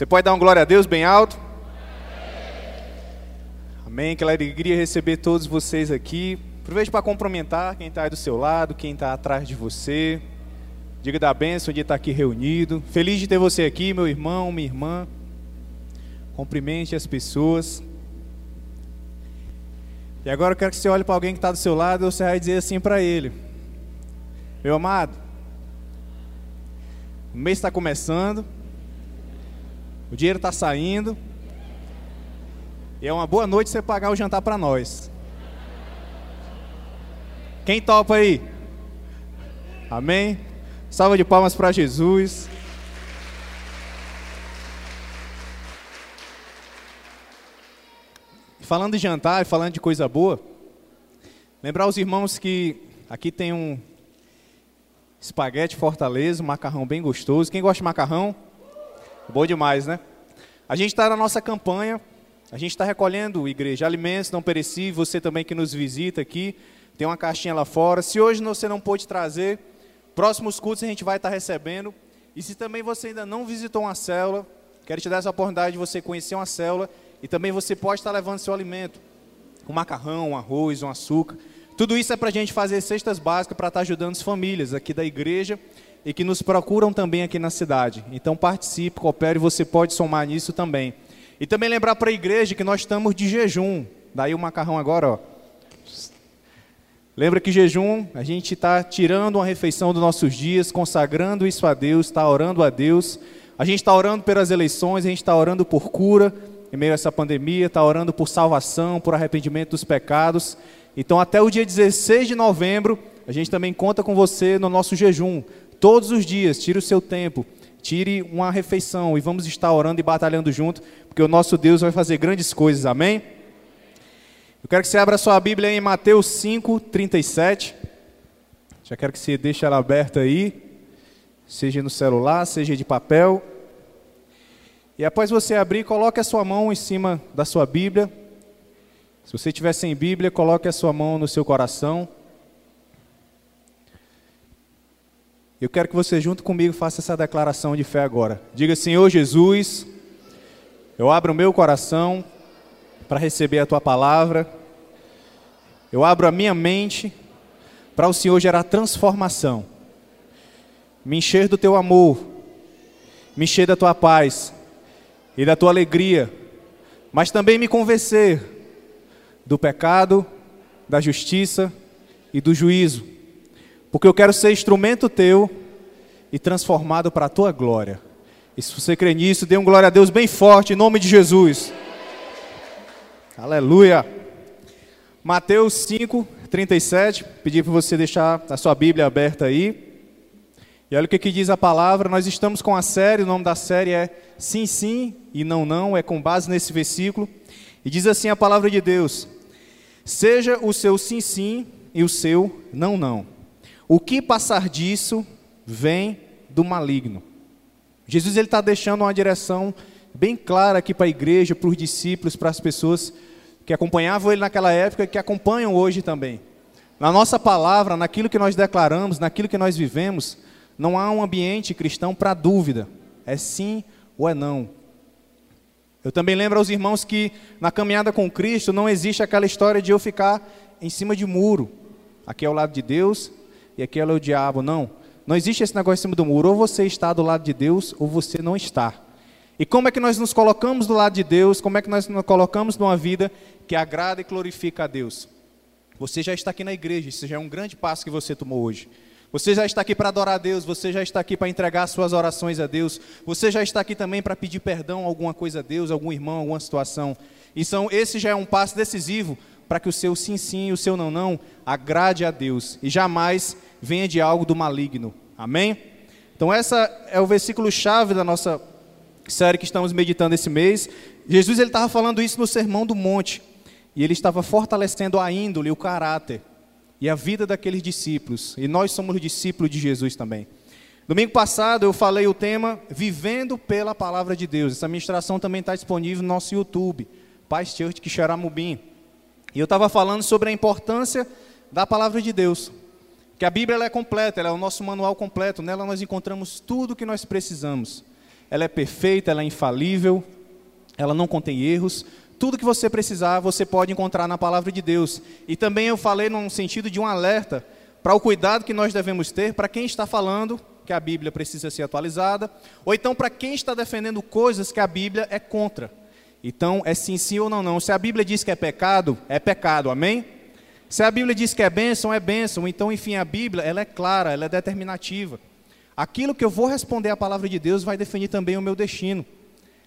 Você pode dar um glória a Deus bem alto? Amém. Que alegria receber todos vocês aqui. Aproveite para cumprimentar quem está aí do seu lado, quem está atrás de você. Diga da bênção de estar aqui reunido. Feliz de ter você aqui, meu irmão, minha irmã. Cumprimente as pessoas. E agora eu quero que você olhe para alguém que está do seu lado e você vai dizer assim para ele: Meu amado, o mês está começando. O dinheiro está saindo. E é uma boa noite você pagar o jantar para nós. Quem topa aí? Amém? Salva de palmas para Jesus. Falando de jantar e falando de coisa boa, lembrar os irmãos que aqui tem um espaguete fortaleza, um macarrão bem gostoso. Quem gosta de macarrão? Bom demais, né? A gente está na nossa campanha, a gente está recolhendo, igreja, alimentos não perecíveis, você também que nos visita aqui, tem uma caixinha lá fora. Se hoje você não pôde trazer, próximos cultos a gente vai estar tá recebendo. E se também você ainda não visitou uma célula, quero te dar essa oportunidade de você conhecer uma célula e também você pode estar tá levando seu alimento, um macarrão, um arroz, um açúcar. Tudo isso é para a gente fazer cestas básicas para estar tá ajudando as famílias aqui da igreja e que nos procuram também aqui na cidade. Então participe, coopere, você pode somar nisso também. E também lembrar para a igreja que nós estamos de jejum. Daí o macarrão agora, ó. Lembra que jejum, a gente está tirando uma refeição dos nossos dias, consagrando isso a Deus, está orando a Deus. A gente está orando pelas eleições, a gente está orando por cura em meio a essa pandemia, está orando por salvação, por arrependimento dos pecados. Então, até o dia 16 de novembro, a gente também conta com você no nosso jejum. Todos os dias, tire o seu tempo, tire uma refeição e vamos estar orando e batalhando junto, porque o nosso Deus vai fazer grandes coisas, amém? Eu quero que você abra sua Bíblia em Mateus 5, 37. Já quero que você deixe ela aberta aí, seja no celular, seja de papel. E após você abrir, coloque a sua mão em cima da sua Bíblia. Se você estiver sem Bíblia, coloque a sua mão no seu coração. Eu quero que você, junto comigo, faça essa declaração de fé agora. Diga: Senhor Jesus, eu abro o meu coração para receber a tua palavra. Eu abro a minha mente para o Senhor gerar transformação. Me encher do teu amor, me encher da tua paz e da tua alegria, mas também me convencer do pecado, da justiça e do juízo porque eu quero ser instrumento teu e transformado para a tua glória. E se você crê nisso, dê um glória a Deus bem forte, em nome de Jesus. Aleluia. Mateus 5, 37. Pedi para você deixar a sua Bíblia aberta aí. E olha o que, que diz a palavra. Nós estamos com a série, o nome da série é Sim, Sim e Não, Não. É com base nesse versículo. E diz assim a palavra de Deus: Seja o seu sim, sim e o seu não, não o que passar disso vem do maligno. Jesus ele está deixando uma direção bem clara aqui para a igreja, para os discípulos, para as pessoas que acompanhavam ele naquela época e que acompanham hoje também. Na nossa palavra, naquilo que nós declaramos, naquilo que nós vivemos, não há um ambiente cristão para dúvida. É sim ou é não. Eu também lembro aos irmãos que na caminhada com Cristo não existe aquela história de eu ficar em cima de muro. Aqui é o lado de Deus, e aquele é o diabo. Não. Não existe esse negócio em cima do muro. Ou você está do lado de Deus, ou você não está. E como é que nós nos colocamos do lado de Deus? Como é que nós nos colocamos numa vida que agrada e glorifica a Deus? Você já está aqui na igreja, isso já é um grande passo que você tomou hoje. Você já está aqui para adorar a Deus, você já está aqui para entregar suas orações a Deus, você já está aqui também para pedir perdão a alguma coisa a Deus, algum irmão, alguma situação. Então, esse já é um passo decisivo para que o seu sim, sim e o seu não, não agrade a Deus e jamais venha de algo do maligno. Amém? Então, essa é o versículo chave da nossa série que estamos meditando esse mês. Jesus ele estava falando isso no Sermão do Monte e ele estava fortalecendo a índole, o caráter e a vida daqueles discípulos. E nós somos discípulos de Jesus também. Domingo passado eu falei o tema Vivendo pela Palavra de Deus. Essa ministração também está disponível no nosso YouTube, Paz Church Quixaramubim. E eu estava falando sobre a importância da Palavra de Deus. Que a Bíblia é completa, ela é o nosso manual completo, nela nós encontramos tudo o que nós precisamos. ela é perfeita, ela é infalível, ela não contém erros. Tudo que você precisar, você pode encontrar na palavra de Deus. E também eu falei num sentido de um alerta para o cuidado que nós devemos ter para quem está falando que a Bíblia precisa ser atualizada, ou então para quem está defendendo coisas que a Bíblia é contra. Então, é sim, sim ou não, não. Se a Bíblia diz que é pecado, é pecado, amém? Se a Bíblia diz que é bênção, é bênção. Então, enfim, a Bíblia, ela é clara, ela é determinativa. Aquilo que eu vou responder à palavra de Deus vai definir também o meu destino.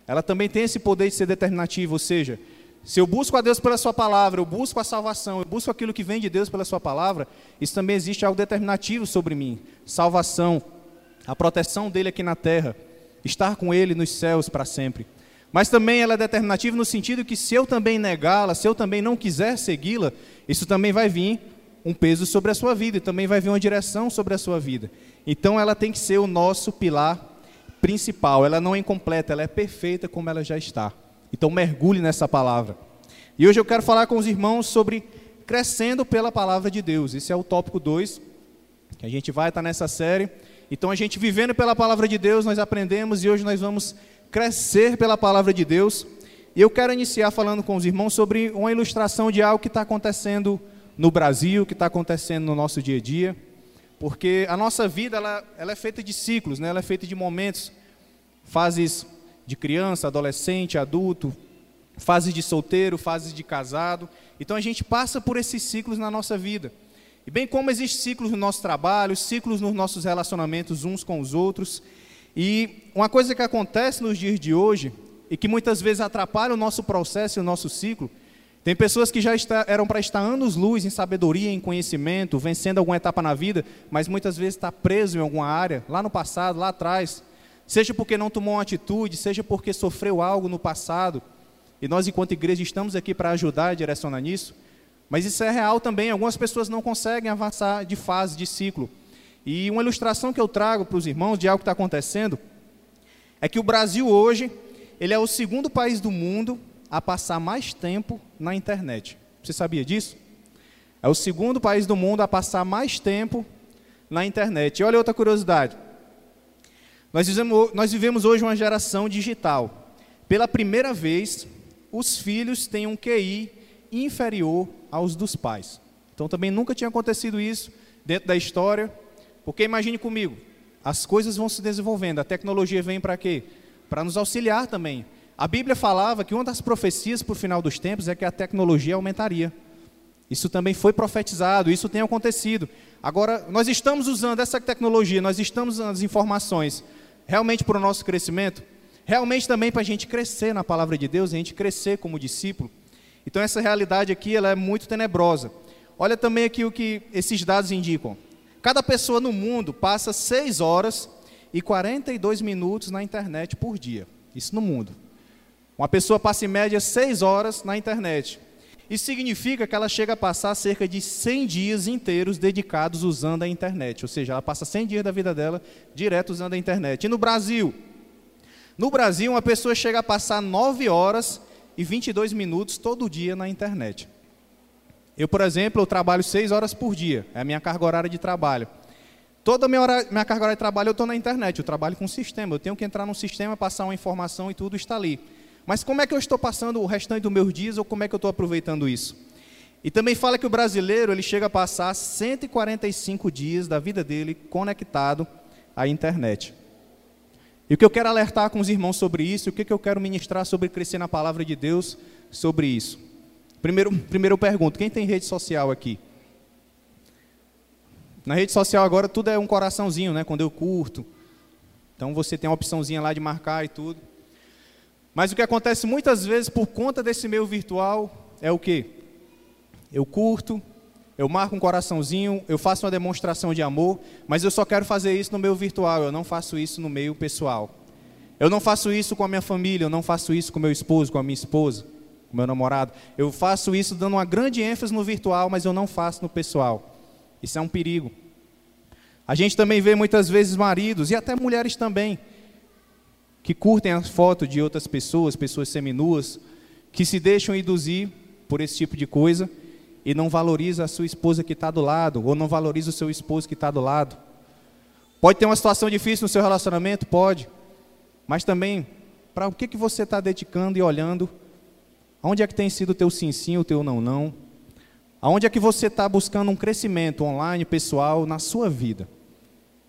Ela também tem esse poder de ser determinativo, ou seja, se eu busco a Deus pela Sua palavra, eu busco a salvação, eu busco aquilo que vem de Deus pela Sua palavra, isso também existe algo determinativo sobre mim: salvação, a proteção dele aqui na terra, estar com ele nos céus para sempre. Mas também ela é determinativa no sentido que se eu também negá-la, se eu também não quiser segui-la, isso também vai vir um peso sobre a sua vida e também vai vir uma direção sobre a sua vida. Então ela tem que ser o nosso pilar principal. Ela não é incompleta, ela é perfeita como ela já está. Então mergulhe nessa palavra. E hoje eu quero falar com os irmãos sobre crescendo pela palavra de Deus. Esse é o tópico 2, que a gente vai estar nessa série. Então a gente vivendo pela palavra de Deus, nós aprendemos e hoje nós vamos crescer pela palavra de Deus. E eu quero iniciar falando com os irmãos sobre uma ilustração de algo que está acontecendo no Brasil, que está acontecendo no nosso dia a dia. Porque a nossa vida ela, ela é feita de ciclos, né? ela é feita de momentos, fases de criança, adolescente, adulto, fases de solteiro, fases de casado. Então a gente passa por esses ciclos na nossa vida. E bem como existem ciclos no nosso trabalho, ciclos nos nossos relacionamentos uns com os outros, e uma coisa que acontece nos dias de hoje, e que muitas vezes atrapalha o nosso processo e o nosso ciclo, tem pessoas que já está, eram para estar anos-luz em sabedoria, em conhecimento, vencendo alguma etapa na vida, mas muitas vezes está preso em alguma área, lá no passado, lá atrás, seja porque não tomou uma atitude, seja porque sofreu algo no passado, e nós, enquanto igreja, estamos aqui para ajudar e direcionar nisso, mas isso é real também, algumas pessoas não conseguem avançar de fase, de ciclo. E uma ilustração que eu trago para os irmãos de algo que está acontecendo é que o Brasil hoje ele é o segundo país do mundo a passar mais tempo na internet. Você sabia disso? É o segundo país do mundo a passar mais tempo na internet. E olha outra curiosidade. Nós vivemos, nós vivemos hoje uma geração digital. Pela primeira vez, os filhos têm um QI inferior aos dos pais. Então também nunca tinha acontecido isso dentro da história. Porque imagine comigo, as coisas vão se desenvolvendo, a tecnologia vem para quê? Para nos auxiliar também. A Bíblia falava que uma das profecias para o final dos tempos é que a tecnologia aumentaria. Isso também foi profetizado, isso tem acontecido. Agora, nós estamos usando essa tecnologia, nós estamos usando as informações realmente para o nosso crescimento, realmente também para a gente crescer na palavra de Deus, a gente crescer como discípulo. Então, essa realidade aqui ela é muito tenebrosa. Olha também aqui o que esses dados indicam. Cada pessoa no mundo passa 6 horas e 42 minutos na internet por dia. Isso no mundo. Uma pessoa passa em média 6 horas na internet. Isso significa que ela chega a passar cerca de 100 dias inteiros dedicados usando a internet. Ou seja, ela passa 100 dias da vida dela direto usando a internet. E no Brasil? No Brasil, uma pessoa chega a passar 9 horas e 22 minutos todo dia na internet. Eu, por exemplo, eu trabalho seis horas por dia, é a minha carga horária de trabalho. Toda minha, hora, minha carga horária de trabalho eu estou na internet, eu trabalho com sistema, eu tenho que entrar no sistema, passar uma informação e tudo está ali. Mas como é que eu estou passando o restante dos meus dias ou como é que eu estou aproveitando isso? E também fala que o brasileiro ele chega a passar 145 dias da vida dele conectado à internet. E o que eu quero alertar com os irmãos sobre isso, o que eu quero ministrar sobre crescer na palavra de Deus sobre isso. Primeiro, primeiro eu pergunto, quem tem rede social aqui? Na rede social agora tudo é um coraçãozinho, né? Quando eu curto. Então você tem uma opçãozinha lá de marcar e tudo. Mas o que acontece muitas vezes por conta desse meio virtual é o quê? Eu curto, eu marco um coraçãozinho, eu faço uma demonstração de amor, mas eu só quero fazer isso no meio virtual, eu não faço isso no meio pessoal. Eu não faço isso com a minha família, eu não faço isso com meu esposo, com a minha esposa com meu namorado. Eu faço isso dando uma grande ênfase no virtual, mas eu não faço no pessoal. Isso é um perigo. A gente também vê muitas vezes maridos, e até mulheres também, que curtem as fotos de outras pessoas, pessoas seminuas, que se deixam induzir por esse tipo de coisa e não valoriza a sua esposa que está do lado, ou não valoriza o seu esposo que está do lado. Pode ter uma situação difícil no seu relacionamento? Pode. mas também para o que, que você está dedicando e olhando, aonde é que tem sido o teu sim sim, o teu não não, aonde é que você está buscando um crescimento online, pessoal, na sua vida.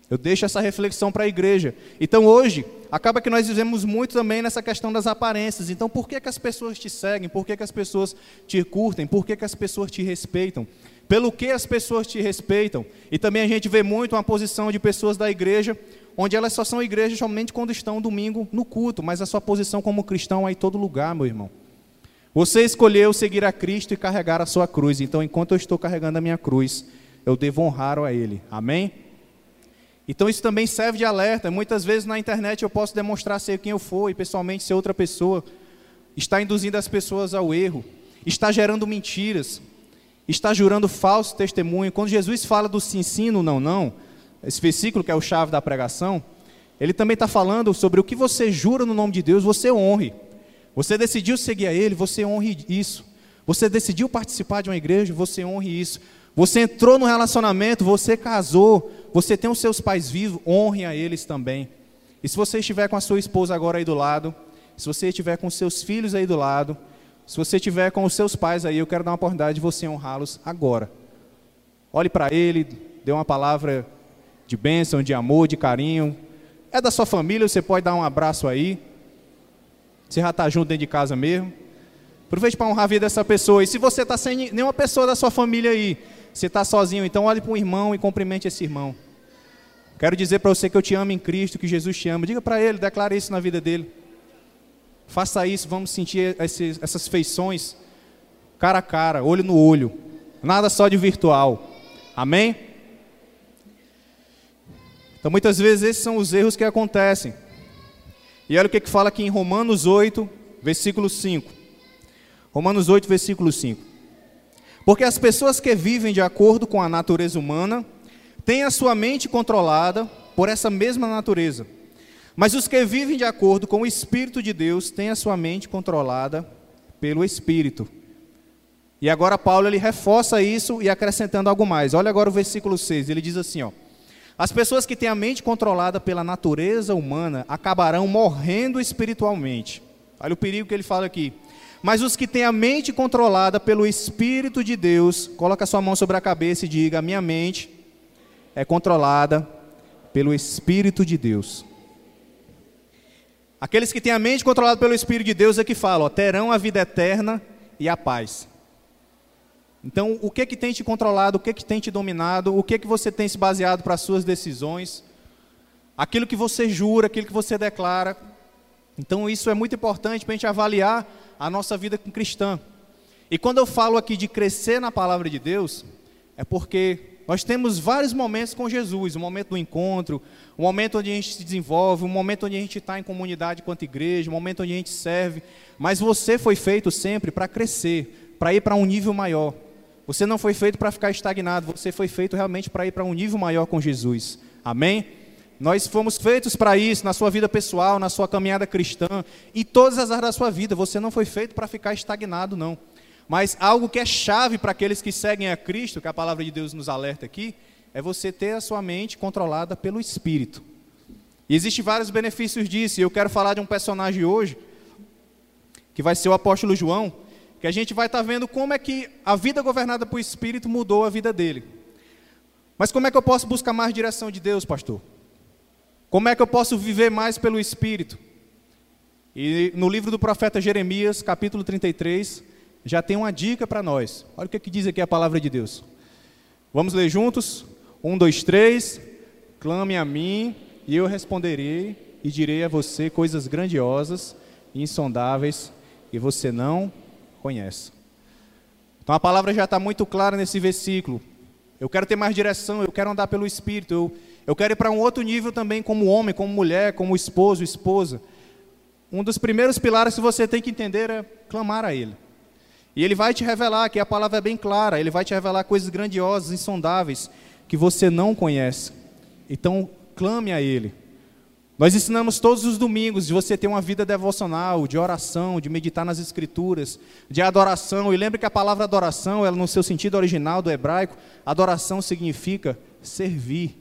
Eu deixo essa reflexão para a igreja. Então hoje, acaba que nós vivemos muito também nessa questão das aparências. Então por que, que as pessoas te seguem? Por que, que as pessoas te curtem? Por que, que as pessoas te respeitam? Pelo que as pessoas te respeitam? E também a gente vê muito uma posição de pessoas da igreja, onde elas só são igreja somente quando estão domingo no culto, mas a sua posição como cristão é em todo lugar, meu irmão. Você escolheu seguir a Cristo e carregar a sua cruz. Então, enquanto eu estou carregando a minha cruz, eu devo honrar a Ele. Amém? Então isso também serve de alerta. Muitas vezes na internet eu posso demonstrar ser quem eu for e pessoalmente ser outra pessoa. Está induzindo as pessoas ao erro, está gerando mentiras, está jurando falso testemunho. Quando Jesus fala do sim, sim, no não, não, esse versículo que é o chave da pregação, ele também está falando sobre o que você jura no nome de Deus, você honre. Você decidiu seguir a Ele, você honre isso. Você decidiu participar de uma igreja, você honre isso. Você entrou no relacionamento, você casou, você tem os seus pais vivos, honre a eles também. E se você estiver com a sua esposa agora aí do lado, se você estiver com os seus filhos aí do lado, se você estiver com os seus pais aí, eu quero dar uma oportunidade de você honrá-los agora. Olhe para ele, dê uma palavra de bênção, de amor, de carinho. É da sua família, você pode dar um abraço aí. Você já está junto dentro de casa mesmo. Aproveite para honrar a vida dessa pessoa. E se você está sem nenhuma pessoa da sua família aí, você está sozinho, então olhe para um irmão e cumprimente esse irmão. Quero dizer para você que eu te amo em Cristo, que Jesus te ama. Diga para ele, declare isso na vida dele. Faça isso, vamos sentir esses, essas feições cara a cara, olho no olho. Nada só de virtual. Amém? Então muitas vezes esses são os erros que acontecem. E olha o que, que fala aqui em Romanos 8, versículo 5. Romanos 8, versículo 5. Porque as pessoas que vivem de acordo com a natureza humana têm a sua mente controlada por essa mesma natureza. Mas os que vivem de acordo com o Espírito de Deus têm a sua mente controlada pelo Espírito. E agora Paulo ele reforça isso e acrescentando algo mais. Olha agora o versículo 6, ele diz assim, ó: As pessoas que têm a mente controlada pela natureza humana acabarão morrendo espiritualmente. Olha o perigo que ele fala aqui. Mas os que têm a mente controlada pelo Espírito de Deus, coloca sua mão sobre a cabeça e diga: minha mente é controlada pelo Espírito de Deus. Aqueles que têm a mente controlada pelo Espírito de Deus é que falam, terão a vida eterna e a paz. Então, o que que tem te controlado, o que que tem te dominado, o que que você tem se baseado para as suas decisões, aquilo que você jura, aquilo que você declara. Então, isso é muito importante para a gente avaliar a nossa vida cristã. E quando eu falo aqui de crescer na palavra de Deus, é porque nós temos vários momentos com Jesus, o momento do encontro, o momento onde a gente se desenvolve, o momento onde a gente está em comunidade quanto igreja, o momento onde a gente serve. Mas você foi feito sempre para crescer, para ir para um nível maior. Você não foi feito para ficar estagnado, você foi feito realmente para ir para um nível maior com Jesus. Amém? Nós fomos feitos para isso, na sua vida pessoal, na sua caminhada cristã, em todas as áreas da sua vida. Você não foi feito para ficar estagnado, não. Mas algo que é chave para aqueles que seguem a Cristo, que a palavra de Deus nos alerta aqui, é você ter a sua mente controlada pelo Espírito. E existem vários benefícios disso, e eu quero falar de um personagem hoje, que vai ser o apóstolo João, que a gente vai estar tá vendo como é que a vida governada por Espírito mudou a vida dele. Mas como é que eu posso buscar mais direção de Deus, pastor? Como é que eu posso viver mais pelo Espírito? E no livro do profeta Jeremias, capítulo 33, já tem uma dica para nós. Olha o que, é que diz aqui a palavra de Deus. Vamos ler juntos? Um, dois, três. Clame a mim, e eu responderei, e direi a você coisas grandiosas e insondáveis, que você não conhece. Então a palavra já está muito clara nesse versículo. Eu quero ter mais direção, eu quero andar pelo Espírito, eu eu quero ir para um outro nível também, como homem, como mulher, como esposo, esposa. Um dos primeiros pilares que você tem que entender é clamar a Ele. E Ele vai te revelar, que a palavra é bem clara, Ele vai te revelar coisas grandiosas, insondáveis, que você não conhece. Então, clame a Ele. Nós ensinamos todos os domingos de você ter uma vida devocional, de oração, de meditar nas Escrituras, de adoração. E lembre que a palavra adoração, ela no seu sentido original do hebraico, adoração significa servir.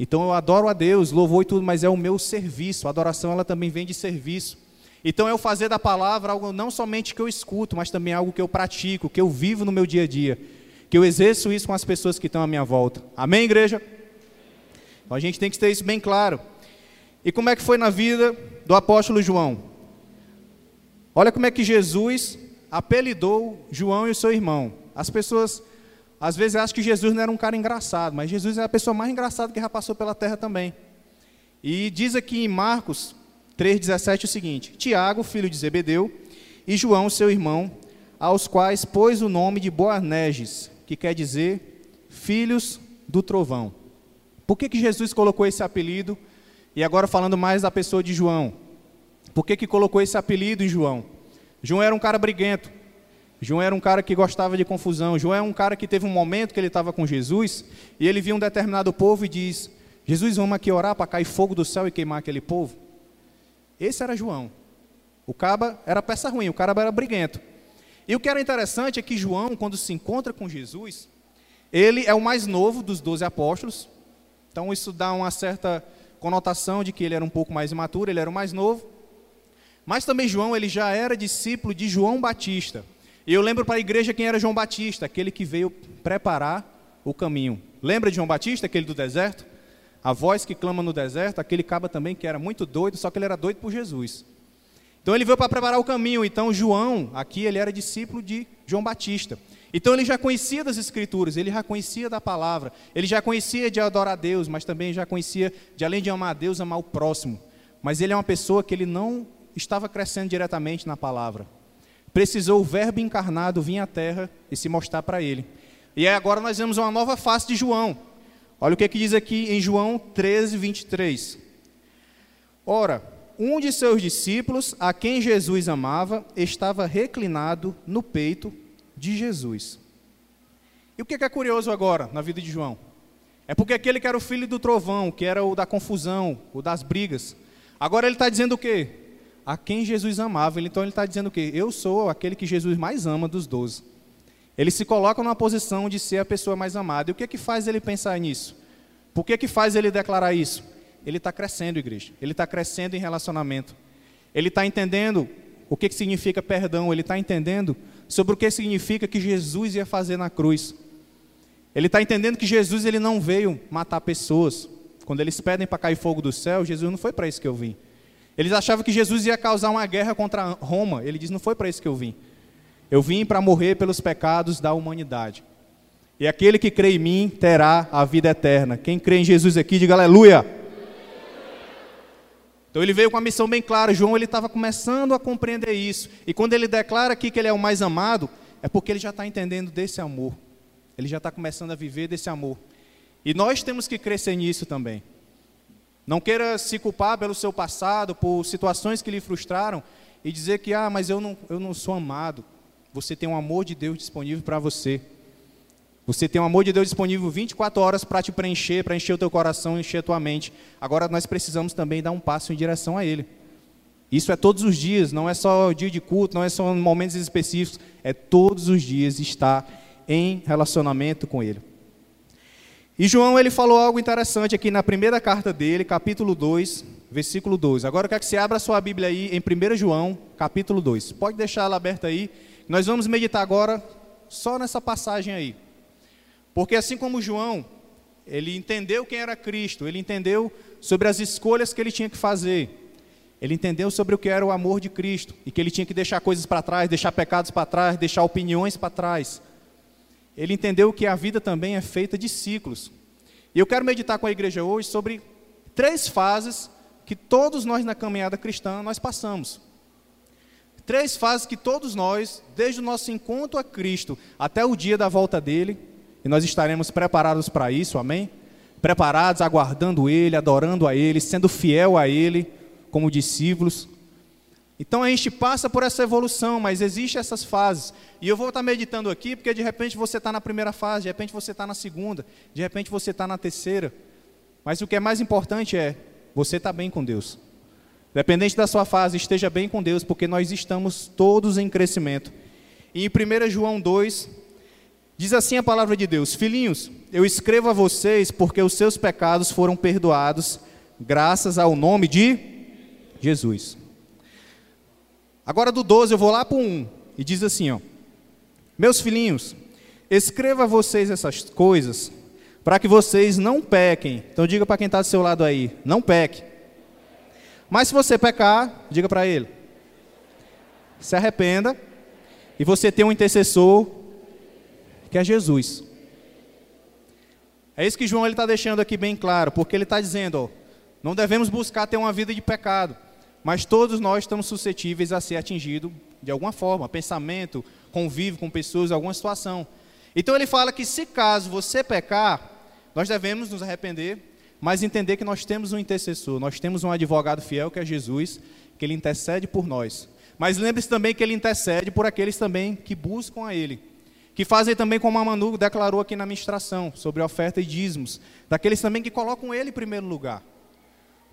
Então eu adoro a Deus, louvor e tudo, mas é o meu serviço. A adoração ela também vem de serviço. Então é o fazer da palavra algo não somente que eu escuto, mas também algo que eu pratico, que eu vivo no meu dia a dia, que eu exerço isso com as pessoas que estão à minha volta. Amém, igreja? Então a gente tem que ter isso bem claro. E como é que foi na vida do apóstolo João? Olha como é que Jesus apelidou João e o seu irmão. As pessoas às vezes acham que Jesus não era um cara engraçado, mas Jesus é a pessoa mais engraçada que já passou pela terra também. E diz aqui em Marcos 3,17 o seguinte: Tiago, filho de Zebedeu, e João, seu irmão, aos quais pôs o nome de Boanerges, que quer dizer filhos do trovão. Por que, que Jesus colocou esse apelido? E agora falando mais da pessoa de João. Por que, que colocou esse apelido em João? João era um cara briguento. João era um cara que gostava de confusão. João é um cara que teve um momento que ele estava com Jesus e ele viu um determinado povo e diz: Jesus, vamos aqui orar para cair fogo do céu e queimar aquele povo. Esse era João. O caba era peça ruim, o cara era briguento. E o que era interessante é que João, quando se encontra com Jesus, ele é o mais novo dos doze apóstolos. Então isso dá uma certa conotação de que ele era um pouco mais imaturo, ele era o mais novo. Mas também João, ele já era discípulo de João Batista. E eu lembro para a igreja quem era João Batista, aquele que veio preparar o caminho. Lembra de João Batista, aquele do deserto? A voz que clama no deserto, aquele caba também que era muito doido, só que ele era doido por Jesus. Então ele veio para preparar o caminho. Então João, aqui ele era discípulo de João Batista. Então ele já conhecia das escrituras, ele já conhecia da palavra, ele já conhecia de adorar a Deus, mas também já conhecia de além de amar a Deus, amar o próximo. Mas ele é uma pessoa que ele não estava crescendo diretamente na palavra. Precisou o verbo encarnado vir à terra e se mostrar para ele. E agora nós vemos uma nova face de João. Olha o que, é que diz aqui em João 13, 23. Ora, um de seus discípulos, a quem Jesus amava, estava reclinado no peito de Jesus. E o que é curioso agora na vida de João? É porque aquele que era o filho do trovão, que era o da confusão, o das brigas, agora ele está dizendo o quê? A quem Jesus amava. Então ele está dizendo o quê? Eu sou aquele que Jesus mais ama dos doze. Ele se coloca numa posição de ser a pessoa mais amada. E o que é que faz ele pensar nisso? Por que, que faz ele declarar isso? Ele está crescendo, igreja. Ele está crescendo em relacionamento. Ele está entendendo o que, que significa perdão. Ele está entendendo sobre o que significa que Jesus ia fazer na cruz. Ele está entendendo que Jesus ele não veio matar pessoas. Quando eles pedem para cair fogo do céu, Jesus não foi para isso que eu vim. Eles achavam que Jesus ia causar uma guerra contra Roma. Ele diz: Não foi para isso que eu vim. Eu vim para morrer pelos pecados da humanidade. E aquele que crê em mim terá a vida eterna. Quem crê em Jesus aqui, diga aleluia. Então ele veio com a missão bem clara. João ele estava começando a compreender isso. E quando ele declara aqui que ele é o mais amado, é porque ele já está entendendo desse amor. Ele já está começando a viver desse amor. E nós temos que crescer nisso também. Não queira se culpar pelo seu passado, por situações que lhe frustraram e dizer que, ah, mas eu não, eu não sou amado. Você tem um amor de Deus disponível para você. Você tem um amor de Deus disponível 24 horas para te preencher, para encher o teu coração, encher a tua mente. Agora nós precisamos também dar um passo em direção a Ele. Isso é todos os dias, não é só dia de culto, não é só em momentos específicos, é todos os dias estar em relacionamento com Ele. E João ele falou algo interessante aqui na primeira carta dele, capítulo 2, versículo 12. Agora eu quero que você abra sua Bíblia aí em 1 João, capítulo 2. Pode deixar ela aberta aí. Nós vamos meditar agora só nessa passagem aí. Porque assim como João, ele entendeu quem era Cristo, ele entendeu sobre as escolhas que ele tinha que fazer. Ele entendeu sobre o que era o amor de Cristo e que ele tinha que deixar coisas para trás, deixar pecados para trás, deixar opiniões para trás. Ele entendeu que a vida também é feita de ciclos. E eu quero meditar com a igreja hoje sobre três fases que todos nós na caminhada cristã nós passamos. Três fases que todos nós, desde o nosso encontro a Cristo até o dia da volta dele, e nós estaremos preparados para isso, amém? Preparados, aguardando Ele, adorando a Ele, sendo fiel a Ele, como discípulos. Então a gente passa por essa evolução, mas existem essas fases. E eu vou estar meditando aqui, porque de repente você está na primeira fase, de repente você está na segunda, de repente você está na terceira. Mas o que é mais importante é, você está bem com Deus. Dependente da sua fase, esteja bem com Deus, porque nós estamos todos em crescimento. E em 1 João 2, diz assim a palavra de Deus: Filhinhos, eu escrevo a vocês porque os seus pecados foram perdoados, graças ao nome de Jesus. Agora do 12 eu vou lá para o 1 e diz assim: ó, Meus filhinhos, escreva a vocês essas coisas para que vocês não pequem. Então diga para quem está do seu lado aí: não peque. Mas se você pecar, diga para ele: se arrependa e você tem um intercessor que é Jesus. É isso que João está deixando aqui bem claro, porque ele está dizendo: ó, não devemos buscar ter uma vida de pecado, mas todos nós estamos suscetíveis a ser atingidos de alguma forma, pensamento, convívio com pessoas, alguma situação. Então ele fala que se caso você pecar, nós devemos nos arrepender, mas entender que nós temos um intercessor, nós temos um advogado fiel que é Jesus, que ele intercede por nós. Mas lembre-se também que ele intercede por aqueles também que buscam a ele, que fazem também como a Manu declarou aqui na ministração, sobre oferta e dízimos, daqueles também que colocam ele em primeiro lugar.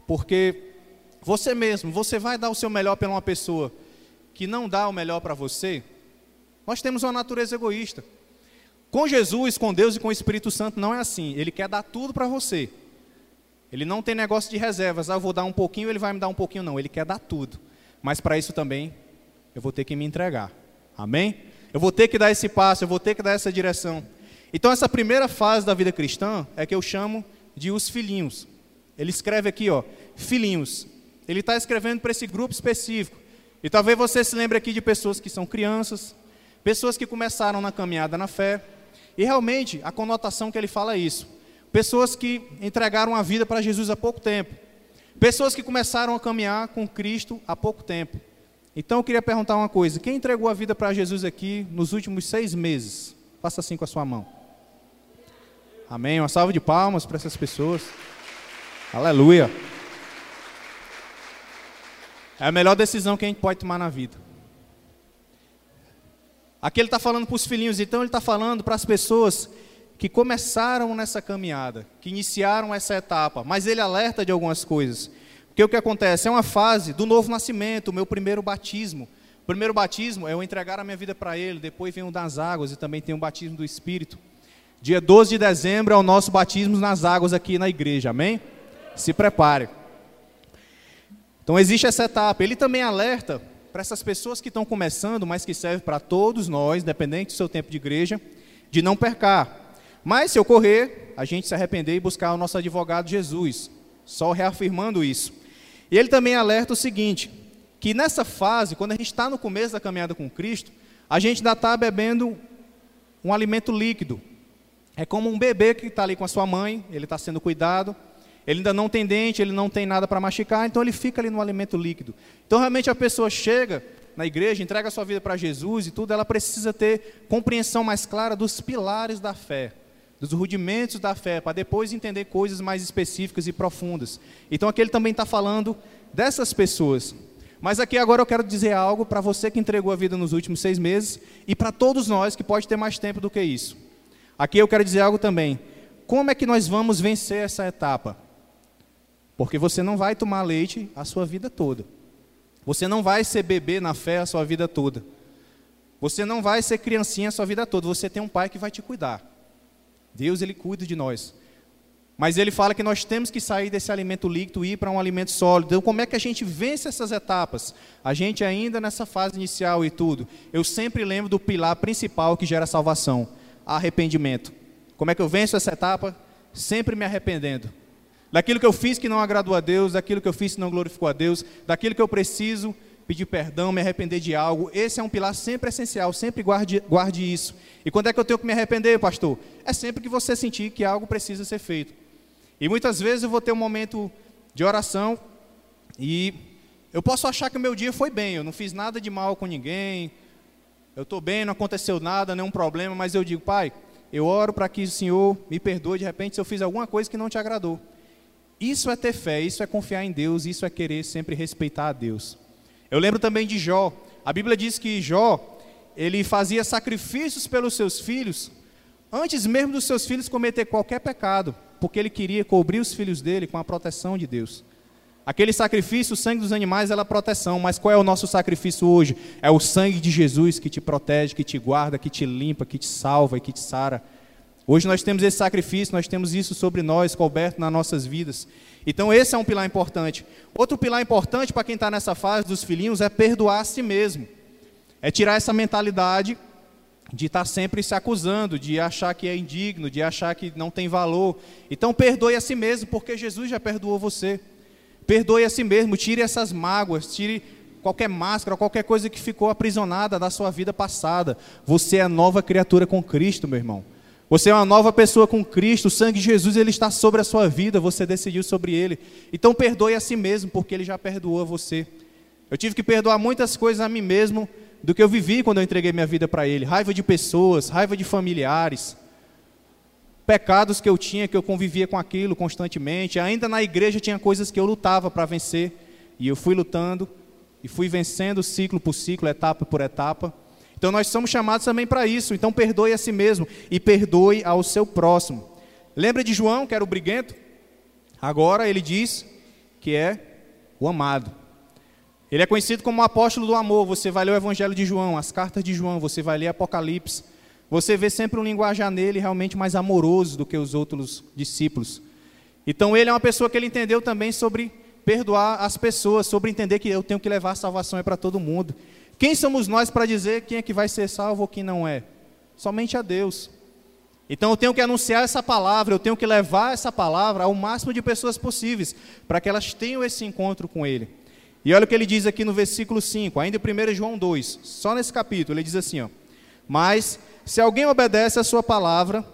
Porque você mesmo, você vai dar o seu melhor para uma pessoa que não dá o melhor para você? Nós temos uma natureza egoísta. Com Jesus, com Deus e com o Espírito Santo não é assim. Ele quer dar tudo para você. Ele não tem negócio de reservas. Ah, eu vou dar um pouquinho, ele vai me dar um pouquinho. Não, ele quer dar tudo. Mas para isso também eu vou ter que me entregar. Amém? Eu vou ter que dar esse passo, eu vou ter que dar essa direção. Então essa primeira fase da vida cristã é que eu chamo de os filhinhos. Ele escreve aqui, ó, filhinhos. Ele está escrevendo para esse grupo específico. E talvez você se lembre aqui de pessoas que são crianças, pessoas que começaram na caminhada na fé, e realmente, a conotação que ele fala é isso. Pessoas que entregaram a vida para Jesus há pouco tempo. Pessoas que começaram a caminhar com Cristo há pouco tempo. Então eu queria perguntar uma coisa: quem entregou a vida para Jesus aqui nos últimos seis meses? Faça assim com a sua mão. Amém. Uma salva de palmas para essas pessoas. Aleluia. É a melhor decisão que a gente pode tomar na vida. Aqui ele está falando para os filhinhos, então ele está falando para as pessoas que começaram nessa caminhada, que iniciaram essa etapa, mas ele alerta de algumas coisas. Porque o que acontece? É uma fase do novo nascimento, o meu primeiro batismo. O primeiro batismo é eu entregar a minha vida para ele, depois vem o das águas e também tem o batismo do Espírito. Dia 12 de dezembro é o nosso batismo nas águas aqui na igreja, amém? Se prepare. Então existe essa etapa. Ele também alerta para essas pessoas que estão começando, mas que serve para todos nós, independente do seu tempo de igreja, de não percar. Mas se ocorrer, a gente se arrepender e buscar o nosso advogado Jesus, só reafirmando isso. E ele também alerta o seguinte, que nessa fase, quando a gente está no começo da caminhada com Cristo, a gente ainda está bebendo um alimento líquido. É como um bebê que está ali com a sua mãe, ele está sendo cuidado, ele ainda não tem dente, ele não tem nada para masticar, então ele fica ali no alimento líquido. Então realmente a pessoa chega na igreja, entrega a sua vida para Jesus e tudo, ela precisa ter compreensão mais clara dos pilares da fé, dos rudimentos da fé, para depois entender coisas mais específicas e profundas. Então aqui ele também está falando dessas pessoas. Mas aqui agora eu quero dizer algo para você que entregou a vida nos últimos seis meses e para todos nós que pode ter mais tempo do que isso. Aqui eu quero dizer algo também. Como é que nós vamos vencer essa etapa? Porque você não vai tomar leite a sua vida toda. Você não vai ser bebê na fé a sua vida toda. Você não vai ser criancinha a sua vida toda. Você tem um pai que vai te cuidar. Deus, ele cuida de nós. Mas ele fala que nós temos que sair desse alimento líquido e ir para um alimento sólido. Então, como é que a gente vence essas etapas? A gente ainda nessa fase inicial e tudo. Eu sempre lembro do pilar principal que gera salvação: arrependimento. Como é que eu venço essa etapa? Sempre me arrependendo daquilo que eu fiz que não agradou a Deus, daquilo que eu fiz que não glorificou a Deus, daquilo que eu preciso pedir perdão, me arrepender de algo. Esse é um pilar sempre essencial, sempre guarde, guarde isso. E quando é que eu tenho que me arrepender, pastor? É sempre que você sentir que algo precisa ser feito. E muitas vezes eu vou ter um momento de oração e eu posso achar que o meu dia foi bem, eu não fiz nada de mal com ninguém, eu estou bem, não aconteceu nada, nenhum problema, mas eu digo, pai, eu oro para que o Senhor me perdoe de repente se eu fiz alguma coisa que não te agradou. Isso é ter fé, isso é confiar em Deus, isso é querer sempre respeitar a Deus. Eu lembro também de Jó. A Bíblia diz que Jó, ele fazia sacrifícios pelos seus filhos, antes mesmo dos seus filhos cometer qualquer pecado, porque ele queria cobrir os filhos dele com a proteção de Deus. Aquele sacrifício, o sangue dos animais, era proteção, mas qual é o nosso sacrifício hoje? É o sangue de Jesus que te protege, que te guarda, que te limpa, que te salva e que te sara. Hoje nós temos esse sacrifício, nós temos isso sobre nós, coberto nas nossas vidas. Então, esse é um pilar importante. Outro pilar importante para quem está nessa fase dos filhinhos é perdoar a si mesmo. É tirar essa mentalidade de estar tá sempre se acusando, de achar que é indigno, de achar que não tem valor. Então, perdoe a si mesmo, porque Jesus já perdoou você. Perdoe a si mesmo, tire essas mágoas, tire qualquer máscara, qualquer coisa que ficou aprisionada da sua vida passada. Você é nova criatura com Cristo, meu irmão. Você é uma nova pessoa com Cristo, o sangue de Jesus ele está sobre a sua vida, você decidiu sobre ele. Então perdoe a si mesmo, porque ele já perdoou a você. Eu tive que perdoar muitas coisas a mim mesmo do que eu vivi quando eu entreguei minha vida para ele. Raiva de pessoas, raiva de familiares, pecados que eu tinha, que eu convivia com aquilo constantemente. Ainda na igreja tinha coisas que eu lutava para vencer, e eu fui lutando e fui vencendo ciclo por ciclo, etapa por etapa. Então nós somos chamados também para isso. Então perdoe a si mesmo e perdoe ao seu próximo. Lembra de João, que era o briguento? Agora ele diz que é o amado. Ele é conhecido como o apóstolo do amor. Você vai ler o Evangelho de João, as cartas de João, você vai ler Apocalipse. Você vê sempre um linguajar nele realmente mais amoroso do que os outros discípulos. Então ele é uma pessoa que ele entendeu também sobre perdoar as pessoas, sobre entender que eu tenho que levar a salvação é para todo mundo. Quem somos nós para dizer quem é que vai ser salvo ou quem não é? Somente a Deus. Então eu tenho que anunciar essa palavra, eu tenho que levar essa palavra ao máximo de pessoas possíveis, para que elas tenham esse encontro com Ele. E olha o que ele diz aqui no versículo 5, ainda em 1 João 2, só nesse capítulo, ele diz assim: ó, Mas se alguém obedece a Sua palavra,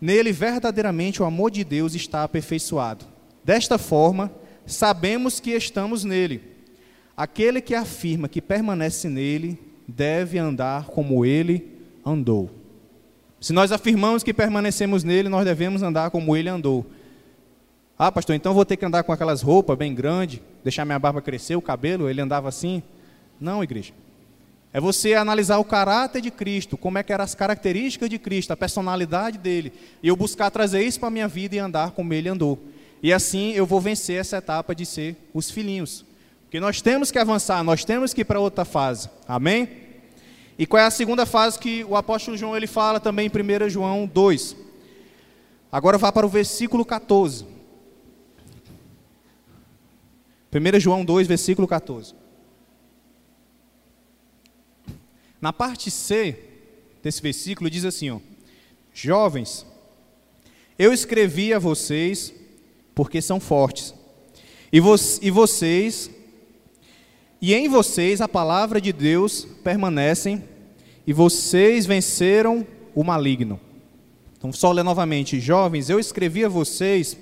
nele verdadeiramente o amor de Deus está aperfeiçoado. Desta forma, sabemos que estamos nele. Aquele que afirma que permanece nele deve andar como ele andou. Se nós afirmamos que permanecemos nele, nós devemos andar como ele andou. Ah, pastor, então vou ter que andar com aquelas roupas bem grandes, deixar minha barba crescer, o cabelo, ele andava assim? Não, igreja. É você analisar o caráter de Cristo, como é que eram as características de Cristo, a personalidade dele, e eu buscar trazer isso para a minha vida e andar como ele andou. E assim eu vou vencer essa etapa de ser os filhinhos. Porque nós temos que avançar, nós temos que ir para outra fase. Amém? E qual é a segunda fase que o apóstolo João ele fala também em 1 João 2? Agora vá para o versículo 14. 1 João 2, versículo 14. Na parte C desse versículo diz assim, ó: Jovens, eu escrevi a vocês porque são fortes. E, vo e vocês e em vocês a palavra de Deus permanece, e vocês venceram o maligno. Então, só ler novamente: Jovens, eu escrevi a vocês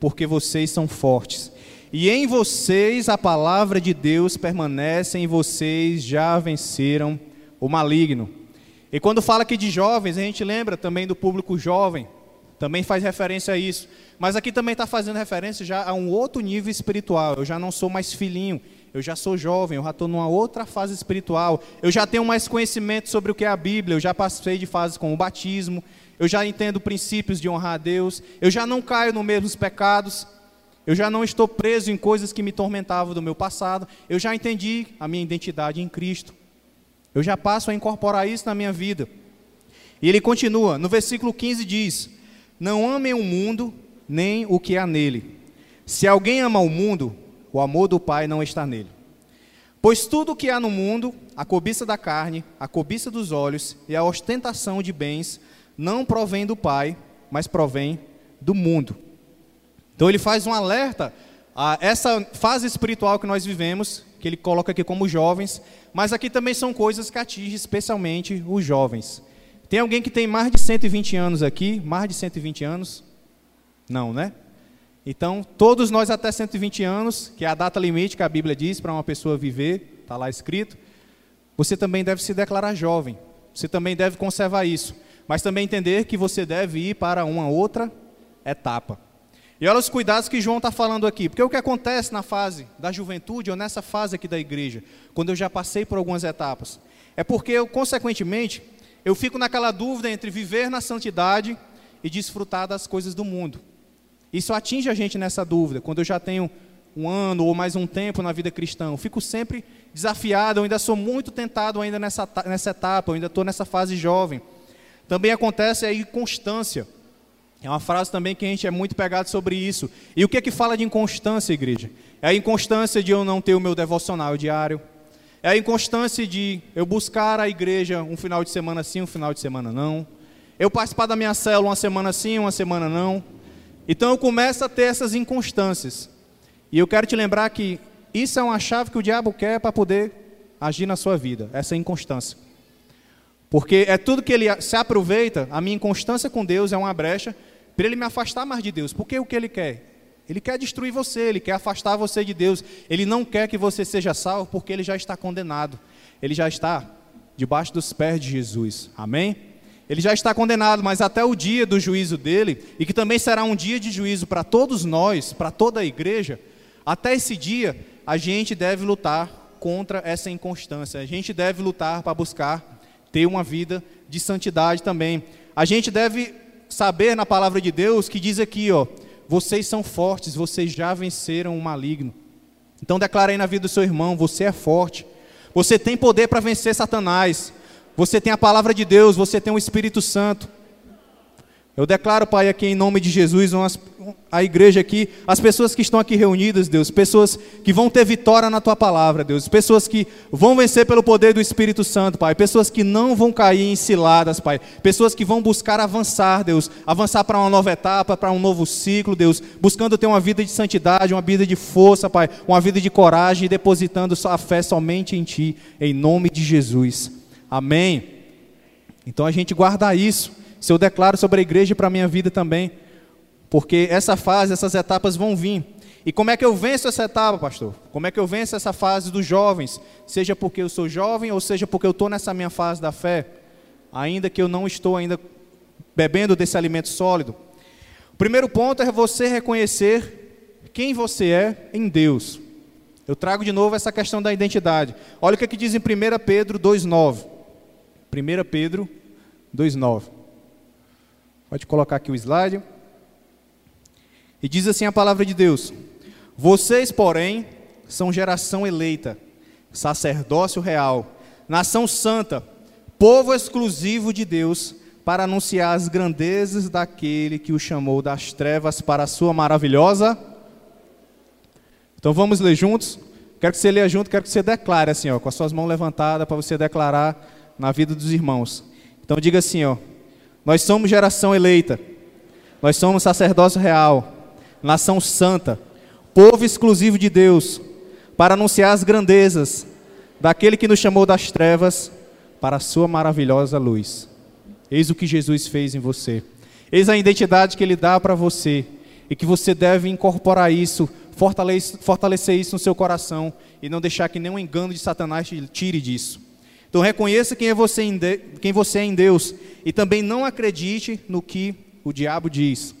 porque vocês são fortes. E em vocês a palavra de Deus permanece, e vocês já venceram o maligno. E quando fala aqui de jovens, a gente lembra também do público jovem, também faz referência a isso. Mas aqui também está fazendo referência já a um outro nível espiritual. Eu já não sou mais filhinho, eu já sou jovem, eu já estou numa outra fase espiritual, eu já tenho mais conhecimento sobre o que é a Bíblia, eu já passei de fases como o batismo, eu já entendo princípios de honrar a Deus, eu já não caio nos mesmos pecados, eu já não estou preso em coisas que me tormentavam do meu passado, eu já entendi a minha identidade em Cristo, eu já passo a incorporar isso na minha vida. E ele continua, no versículo 15 diz: Não amem o mundo, nem o que há nele. Se alguém ama o mundo, o amor do Pai não está nele. Pois tudo o que há no mundo, a cobiça da carne, a cobiça dos olhos e a ostentação de bens, não provém do Pai, mas provém do mundo. Então ele faz um alerta a essa fase espiritual que nós vivemos, que ele coloca aqui como jovens, mas aqui também são coisas que atingem especialmente os jovens. Tem alguém que tem mais de 120 anos aqui? Mais de 120 anos? Não, né? Então, todos nós até 120 anos, que é a data limite que a Bíblia diz para uma pessoa viver, está lá escrito, você também deve se declarar jovem. Você também deve conservar isso. Mas também entender que você deve ir para uma outra etapa. E olha os cuidados que João está falando aqui. Porque o que acontece na fase da juventude ou nessa fase aqui da igreja, quando eu já passei por algumas etapas, é porque eu, consequentemente, eu fico naquela dúvida entre viver na santidade e desfrutar das coisas do mundo. Isso atinge a gente nessa dúvida. Quando eu já tenho um ano ou mais um tempo na vida cristã, eu fico sempre desafiado, eu ainda sou muito tentado ainda nessa, nessa etapa, eu ainda estou nessa fase jovem. também acontece a inconstância. É uma frase também que a gente é muito pegado sobre isso. E o que é que fala de inconstância, igreja? É a inconstância de eu não ter o meu devocional diário. É a inconstância de eu buscar a igreja um final de semana sim, um final de semana não. Eu participar da minha célula uma semana sim, uma semana não. Então eu começo a ter essas inconstâncias. E eu quero te lembrar que isso é uma chave que o diabo quer para poder agir na sua vida, essa inconstância. Porque é tudo que ele se aproveita, a minha inconstância com Deus é uma brecha para ele me afastar mais de Deus. Porque o que ele quer? Ele quer destruir você, ele quer afastar você de Deus. Ele não quer que você seja salvo porque ele já está condenado. Ele já está debaixo dos pés de Jesus. Amém? Ele já está condenado, mas até o dia do juízo dele, e que também será um dia de juízo para todos nós, para toda a igreja, até esse dia, a gente deve lutar contra essa inconstância. A gente deve lutar para buscar ter uma vida de santidade também. A gente deve saber na palavra de Deus que diz aqui, ó, vocês são fortes, vocês já venceram o maligno. Então declara aí na vida do seu irmão, você é forte. Você tem poder para vencer Satanás. Você tem a palavra de Deus, você tem o Espírito Santo. Eu declaro, Pai, aqui em nome de Jesus, umas, a igreja aqui, as pessoas que estão aqui reunidas, Deus, pessoas que vão ter vitória na tua palavra, Deus, pessoas que vão vencer pelo poder do Espírito Santo, Pai, pessoas que não vão cair em ciladas, Pai, pessoas que vão buscar avançar, Deus, avançar para uma nova etapa, para um novo ciclo, Deus, buscando ter uma vida de santidade, uma vida de força, Pai, uma vida de coragem, depositando a fé somente em Ti, em nome de Jesus. Amém. Então a gente guarda isso se eu declaro sobre a igreja para a minha vida também, porque essa fase, essas etapas vão vir. E como é que eu venço essa etapa, pastor? Como é que eu venço essa fase dos jovens? Seja porque eu sou jovem ou seja porque eu estou nessa minha fase da fé, ainda que eu não estou ainda bebendo desse alimento sólido. O primeiro ponto é você reconhecer quem você é em Deus. Eu trago de novo essa questão da identidade. Olha o que, é que diz em 1 Pedro 2,9. 1 Pedro 2,9. Pode colocar aqui o slide. E diz assim a palavra de Deus: Vocês, porém, são geração eleita, sacerdócio real, nação santa, povo exclusivo de Deus, para anunciar as grandezas daquele que o chamou das trevas para a sua maravilhosa. Então vamos ler juntos. Quero que você leia junto, quero que você declare assim, ó, com as suas mãos levantadas para você declarar na vida dos irmãos. Então diga assim, ó: nós somos geração eleita. Nós somos sacerdócio real, nação santa, povo exclusivo de Deus, para anunciar as grandezas daquele que nos chamou das trevas para a sua maravilhosa luz. Eis o que Jesus fez em você. Eis a identidade que ele dá para você e que você deve incorporar isso, fortalecer isso no seu coração e não deixar que nenhum engano de Satanás te tire disso. Então reconheça quem é você quem você é em Deus e também não acredite no que o diabo diz.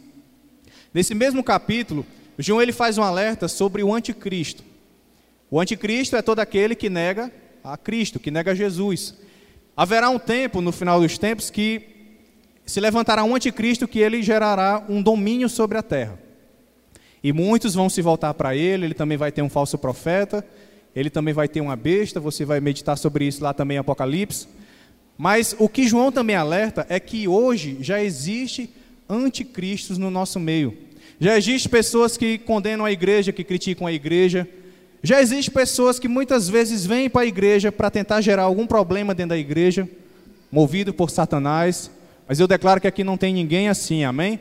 Nesse mesmo capítulo, João ele faz um alerta sobre o anticristo. O anticristo é todo aquele que nega a Cristo, que nega Jesus. Haverá um tempo, no final dos tempos, que se levantará um anticristo que ele gerará um domínio sobre a terra. E muitos vão se voltar para ele, ele também vai ter um falso profeta, ele também vai ter uma besta, você vai meditar sobre isso lá também em Apocalipse. Mas o que João também alerta é que hoje já existe anticristos no nosso meio. Já existem pessoas que condenam a igreja, que criticam a igreja. Já existem pessoas que muitas vezes vêm para a igreja para tentar gerar algum problema dentro da igreja, movido por Satanás. Mas eu declaro que aqui não tem ninguém assim, amém?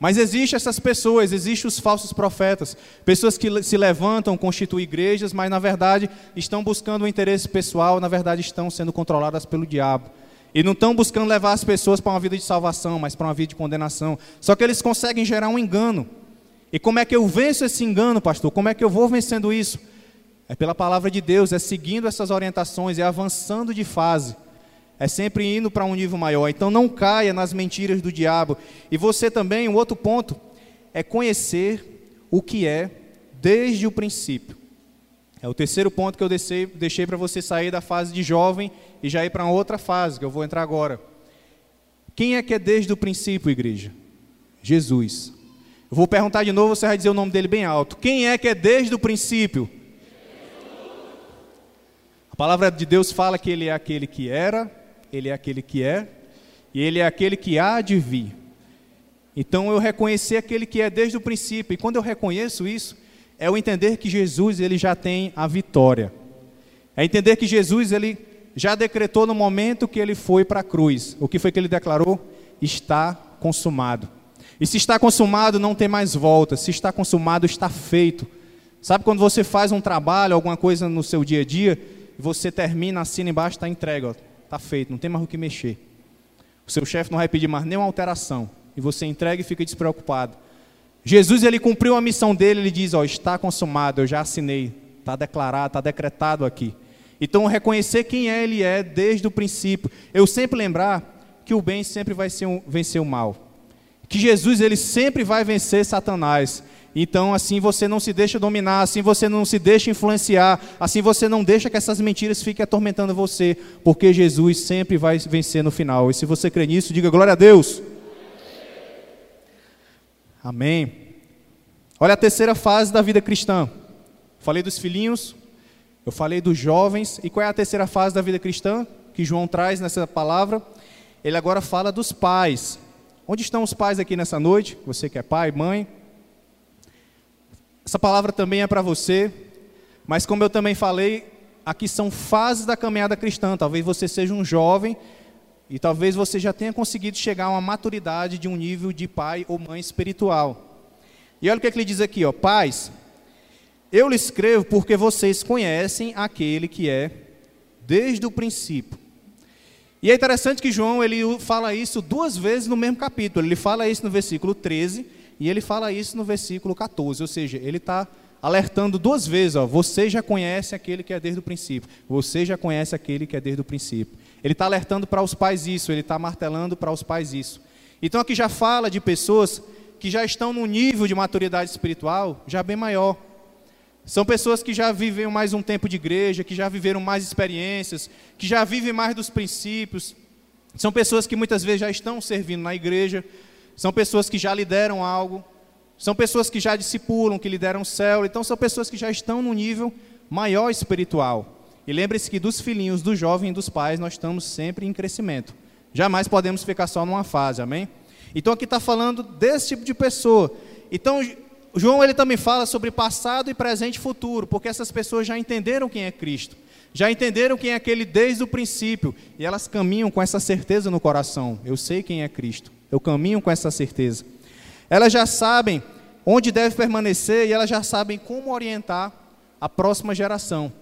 Mas existem essas pessoas, existem os falsos profetas, pessoas que se levantam, constituem igrejas, mas na verdade estão buscando o um interesse pessoal, na verdade estão sendo controladas pelo diabo. E não estão buscando levar as pessoas para uma vida de salvação, mas para uma vida de condenação. Só que eles conseguem gerar um engano. E como é que eu venço esse engano, pastor? Como é que eu vou vencendo isso? É pela palavra de Deus, é seguindo essas orientações, é avançando de fase é sempre indo para um nível maior. Então não caia nas mentiras do diabo. E você também, um outro ponto, é conhecer o que é desde o princípio. É o terceiro ponto que eu deixei, deixei para você sair da fase de jovem e já ir para uma outra fase, que eu vou entrar agora. Quem é que é desde o princípio, igreja? Jesus. Eu vou perguntar de novo, você vai dizer o nome dele bem alto. Quem é que é desde o princípio? A palavra de Deus fala que ele é aquele que era, ele é aquele que é e ele é aquele que há de vir. Então eu reconhecer aquele que é desde o princípio, e quando eu reconheço isso, é o entender que Jesus ele já tem a vitória. É entender que Jesus ele já decretou no momento que ele foi para a cruz. O que foi que ele declarou? Está consumado. E se está consumado, não tem mais volta. Se está consumado, está feito. Sabe quando você faz um trabalho, alguma coisa no seu dia a dia, você termina, assina embaixo, está entregue, está feito, não tem mais o que mexer. O seu chefe não vai pedir mais nenhuma alteração. E você entrega e fica despreocupado. Jesus, ele cumpriu a missão dele, ele diz, ó, está consumado, eu já assinei, está declarado, está decretado aqui. Então, reconhecer quem é ele é desde o princípio. Eu sempre lembrar que o bem sempre vai um, vencer o mal. Que Jesus, ele sempre vai vencer Satanás. Então, assim você não se deixa dominar, assim você não se deixa influenciar, assim você não deixa que essas mentiras fiquem atormentando você, porque Jesus sempre vai vencer no final. E se você crê nisso, diga glória a Deus. Amém. Olha a terceira fase da vida cristã. Falei dos filhinhos, eu falei dos jovens, e qual é a terceira fase da vida cristã que João traz nessa palavra? Ele agora fala dos pais. Onde estão os pais aqui nessa noite? Você que é pai, mãe. Essa palavra também é para você, mas como eu também falei, aqui são fases da caminhada cristã. Talvez você seja um jovem e talvez você já tenha conseguido chegar a uma maturidade de um nível de pai ou mãe espiritual. E olha o que, é que ele diz aqui, ó, pais, eu lhe escrevo porque vocês conhecem aquele que é desde o princípio. E é interessante que João ele fala isso duas vezes no mesmo capítulo. Ele fala isso no versículo 13 e ele fala isso no versículo 14. Ou seja, ele está alertando duas vezes: ó, você já conhece aquele que é desde o princípio. Você já conhece aquele que é desde o princípio. Ele está alertando para os pais isso, ele está martelando para os pais isso. Então aqui já fala de pessoas que já estão num nível de maturidade espiritual já bem maior. São pessoas que já vivem mais um tempo de igreja, que já viveram mais experiências, que já vivem mais dos princípios. São pessoas que muitas vezes já estão servindo na igreja, são pessoas que já lideram algo, são pessoas que já discipulam, que lideram o céu, então são pessoas que já estão no nível maior espiritual. E lembre-se que dos filhinhos, do jovem e dos pais, nós estamos sempre em crescimento. Jamais podemos ficar só numa fase, amém? Então aqui está falando desse tipo de pessoa. Então, João ele também fala sobre passado e presente e futuro, porque essas pessoas já entenderam quem é Cristo, já entenderam quem é aquele desde o princípio, e elas caminham com essa certeza no coração. Eu sei quem é Cristo, eu caminho com essa certeza. Elas já sabem onde deve permanecer e elas já sabem como orientar a próxima geração.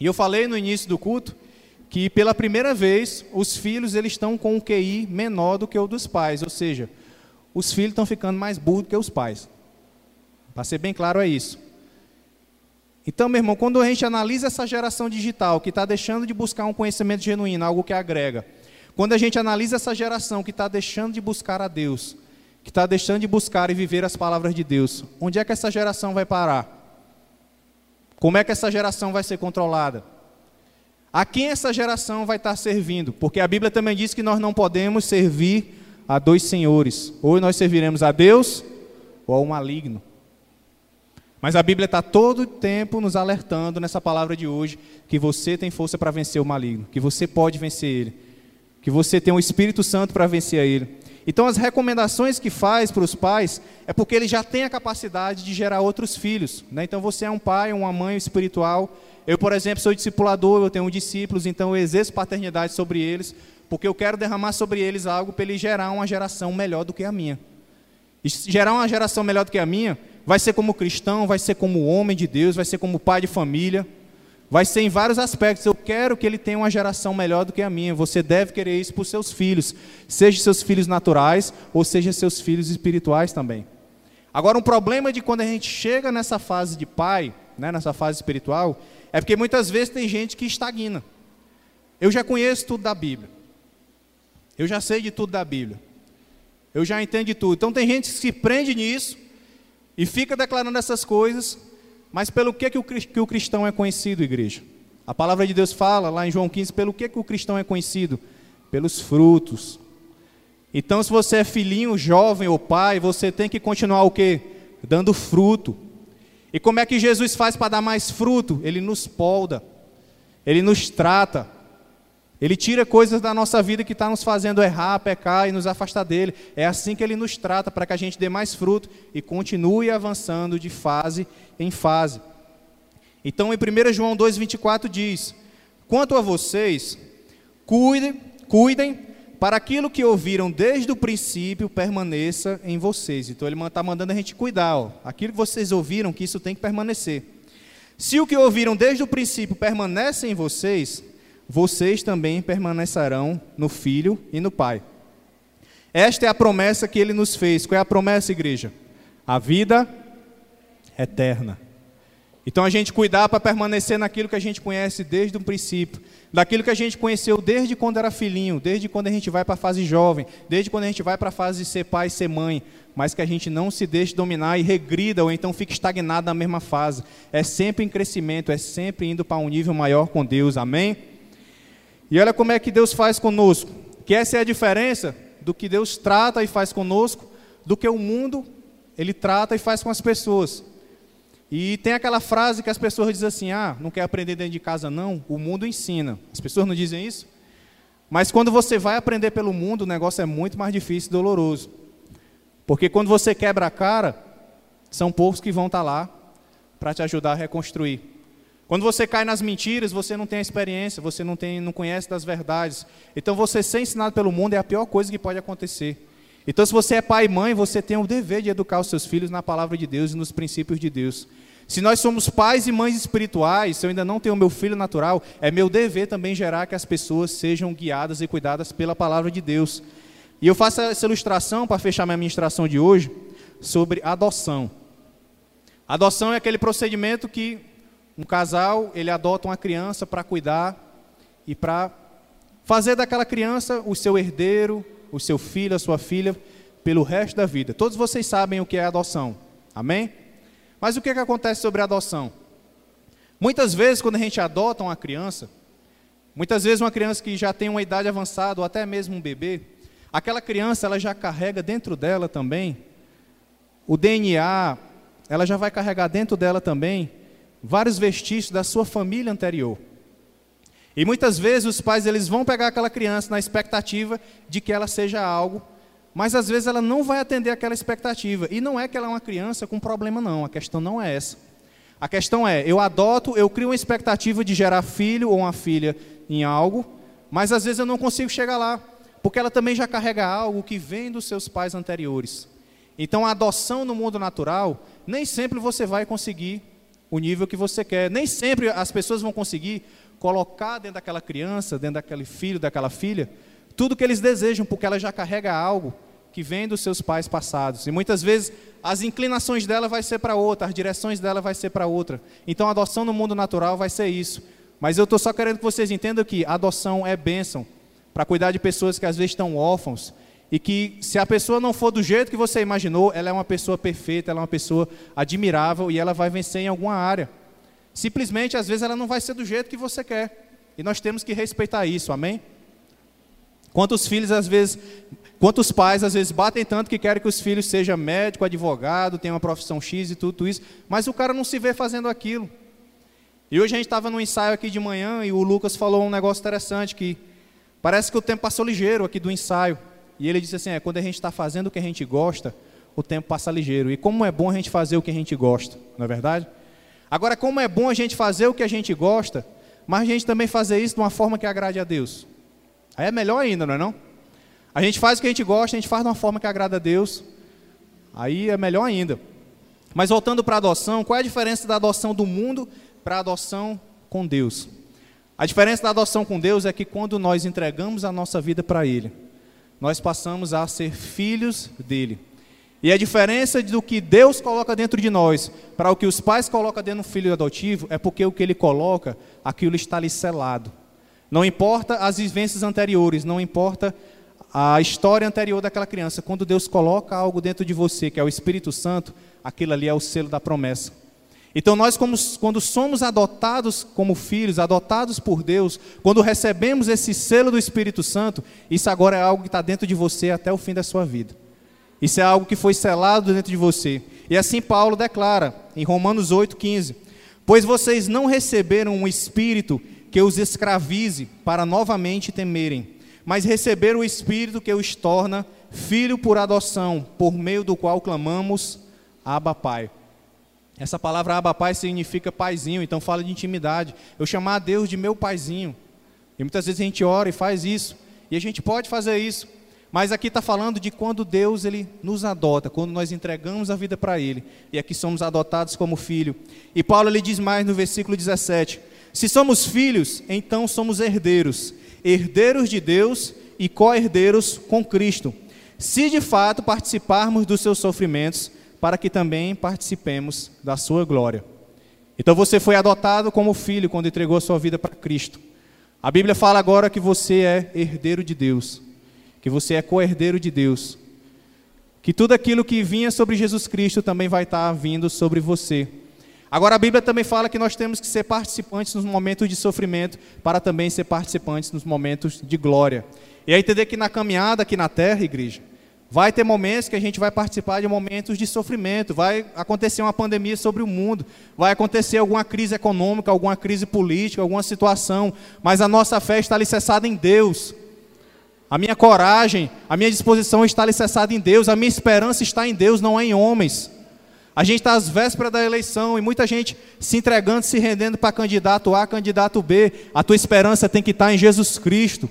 E eu falei no início do culto que pela primeira vez os filhos eles estão com um QI menor do que o dos pais, ou seja, os filhos estão ficando mais burros do que os pais. Para ser bem claro é isso. Então, meu irmão, quando a gente analisa essa geração digital que está deixando de buscar um conhecimento genuíno, algo que agrega, quando a gente analisa essa geração que está deixando de buscar a Deus, que está deixando de buscar e viver as palavras de Deus, onde é que essa geração vai parar? Como é que essa geração vai ser controlada? A quem essa geração vai estar servindo? Porque a Bíblia também diz que nós não podemos servir a dois senhores. Ou nós serviremos a Deus ou ao maligno. Mas a Bíblia está todo o tempo nos alertando nessa palavra de hoje que você tem força para vencer o maligno, que você pode vencer ele, que você tem o Espírito Santo para vencer ele. Então, as recomendações que faz para os pais é porque ele já tem a capacidade de gerar outros filhos. Né? Então, você é um pai, uma mãe espiritual. Eu, por exemplo, sou discipulador, eu tenho discípulos, então eu exerço paternidade sobre eles, porque eu quero derramar sobre eles algo para ele gerar uma geração melhor do que a minha. E gerar uma geração melhor do que a minha vai ser como cristão, vai ser como homem de Deus, vai ser como pai de família, Vai ser em vários aspectos. Eu quero que ele tenha uma geração melhor do que a minha. Você deve querer isso para os seus filhos, seja seus filhos naturais ou seja seus filhos espirituais também. Agora, um problema de quando a gente chega nessa fase de pai, né, nessa fase espiritual, é porque muitas vezes tem gente que estagna. Eu já conheço tudo da Bíblia. Eu já sei de tudo da Bíblia. Eu já entendo de tudo. Então tem gente que se prende nisso e fica declarando essas coisas mas pelo que, que, o, que o cristão é conhecido, igreja? A palavra de Deus fala lá em João 15, pelo que, que o cristão é conhecido? Pelos frutos. Então, se você é filhinho, jovem ou pai, você tem que continuar o quê? Dando fruto. E como é que Jesus faz para dar mais fruto? Ele nos polda, ele nos trata. Ele tira coisas da nossa vida que está nos fazendo errar, pecar e nos afastar dele. É assim que ele nos trata, para que a gente dê mais fruto e continue avançando de fase em fase. Então, em 1 João 2,24 diz: Quanto a vocês, cuidem, cuidem para aquilo que ouviram desde o princípio permaneça em vocês. Então, ele está mandando a gente cuidar. Ó. Aquilo que vocês ouviram, que isso tem que permanecer. Se o que ouviram desde o princípio permanece em vocês, vocês também permanecerão no Filho e no Pai. Esta é a promessa que ele nos fez. Qual é a promessa, igreja? A vida eterna. Então a gente cuidar para permanecer naquilo que a gente conhece desde o princípio, daquilo que a gente conheceu desde quando era filhinho, desde quando a gente vai para a fase jovem, desde quando a gente vai para a fase de ser pai e ser mãe, mas que a gente não se deixe dominar e regrida ou então fique estagnado na mesma fase. É sempre em crescimento, é sempre indo para um nível maior com Deus. Amém? E olha como é que Deus faz conosco. Que essa é a diferença do que Deus trata e faz conosco, do que o mundo ele trata e faz com as pessoas. E tem aquela frase que as pessoas dizem assim: ah, não quer aprender dentro de casa, não, o mundo ensina. As pessoas não dizem isso? Mas quando você vai aprender pelo mundo, o negócio é muito mais difícil e doloroso. Porque quando você quebra a cara, são poucos que vão estar lá para te ajudar a reconstruir. Quando você cai nas mentiras, você não tem a experiência, você não, tem, não conhece das verdades. Então, você ser ensinado pelo mundo é a pior coisa que pode acontecer. Então, se você é pai e mãe, você tem o dever de educar os seus filhos na palavra de Deus e nos princípios de Deus. Se nós somos pais e mães espirituais, se eu ainda não tenho meu filho natural, é meu dever também gerar que as pessoas sejam guiadas e cuidadas pela palavra de Deus. E eu faço essa ilustração para fechar minha ministração de hoje sobre adoção. Adoção é aquele procedimento que um casal, ele adota uma criança para cuidar e para fazer daquela criança o seu herdeiro, o seu filho, a sua filha, pelo resto da vida. Todos vocês sabem o que é adoção. Amém? Mas o que, é que acontece sobre a adoção? Muitas vezes, quando a gente adota uma criança, muitas vezes uma criança que já tem uma idade avançada, ou até mesmo um bebê, aquela criança ela já carrega dentro dela também o DNA, ela já vai carregar dentro dela também vários vestígios da sua família anterior. E muitas vezes os pais eles vão pegar aquela criança na expectativa de que ela seja algo, mas às vezes ela não vai atender aquela expectativa. E não é que ela é uma criança com problema não, a questão não é essa. A questão é, eu adoto, eu crio uma expectativa de gerar filho ou uma filha em algo, mas às vezes eu não consigo chegar lá, porque ela também já carrega algo que vem dos seus pais anteriores. Então a adoção no mundo natural, nem sempre você vai conseguir o nível que você quer. Nem sempre as pessoas vão conseguir colocar dentro daquela criança, dentro daquele filho, daquela filha, tudo que eles desejam, porque ela já carrega algo que vem dos seus pais passados. E muitas vezes as inclinações dela vai ser para outra, as direções dela vai ser para outra. Então a adoção no mundo natural vai ser isso. Mas eu estou só querendo que vocês entendam que a adoção é bênção para cuidar de pessoas que às vezes estão órfãos, e que se a pessoa não for do jeito que você imaginou, ela é uma pessoa perfeita, ela é uma pessoa admirável e ela vai vencer em alguma área. Simplesmente, às vezes, ela não vai ser do jeito que você quer. E nós temos que respeitar isso, amém? Quantos filhos, às vezes, quantos pais, às vezes, batem tanto que querem que os filhos sejam médico, advogado, tenham uma profissão X e tudo isso, mas o cara não se vê fazendo aquilo. E hoje a gente estava no ensaio aqui de manhã e o Lucas falou um negócio interessante que parece que o tempo passou ligeiro aqui do ensaio. E ele disse assim: é, quando a gente está fazendo o que a gente gosta, o tempo passa ligeiro. E como é bom a gente fazer o que a gente gosta, não é verdade? Agora, como é bom a gente fazer o que a gente gosta, mas a gente também fazer isso de uma forma que agrade a Deus. Aí é melhor ainda, não é não? A gente faz o que a gente gosta, a gente faz de uma forma que agrada a Deus. Aí é melhor ainda. Mas voltando para a adoção, qual é a diferença da adoção do mundo para a adoção com Deus? A diferença da adoção com Deus é que quando nós entregamos a nossa vida para Ele, nós passamos a ser filhos dele. E a diferença do que Deus coloca dentro de nós para o que os pais colocam dentro do filho adotivo é porque o que ele coloca, aquilo está ali selado. Não importa as vivências anteriores, não importa a história anterior daquela criança. Quando Deus coloca algo dentro de você, que é o Espírito Santo, aquilo ali é o selo da promessa. Então, nós, como, quando somos adotados como filhos, adotados por Deus, quando recebemos esse selo do Espírito Santo, isso agora é algo que está dentro de você até o fim da sua vida. Isso é algo que foi selado dentro de você. E assim Paulo declara, em Romanos 8,15: Pois vocês não receberam um espírito que os escravize para novamente temerem, mas receber o Espírito que os torna filho por adoção, por meio do qual clamamos Abba Pai. Essa palavra Abba Pai significa paizinho, então fala de intimidade. Eu chamar a Deus de meu paizinho. E muitas vezes a gente ora e faz isso. E a gente pode fazer isso. Mas aqui está falando de quando Deus ele nos adota, quando nós entregamos a vida para Ele. E aqui somos adotados como filho. E Paulo ele diz mais no versículo 17: Se somos filhos, então somos herdeiros, herdeiros de Deus e co-herdeiros com Cristo. Se de fato participarmos dos seus sofrimentos, para que também participemos da sua glória. Então você foi adotado como filho quando entregou a sua vida para Cristo. A Bíblia fala agora que você é herdeiro de Deus, que você é co-herdeiro de Deus, que tudo aquilo que vinha sobre Jesus Cristo também vai estar vindo sobre você. Agora a Bíblia também fala que nós temos que ser participantes nos momentos de sofrimento para também ser participantes nos momentos de glória. E aí entender que na caminhada aqui na terra, igreja, Vai ter momentos que a gente vai participar de momentos de sofrimento, vai acontecer uma pandemia sobre o mundo, vai acontecer alguma crise econômica, alguma crise política, alguma situação, mas a nossa fé está alicerçada em Deus. A minha coragem, a minha disposição está alicerçada em Deus, a minha esperança está em Deus, não é em homens. A gente está às vésperas da eleição e muita gente se entregando, se rendendo para candidato A, candidato B. A tua esperança tem que estar em Jesus Cristo.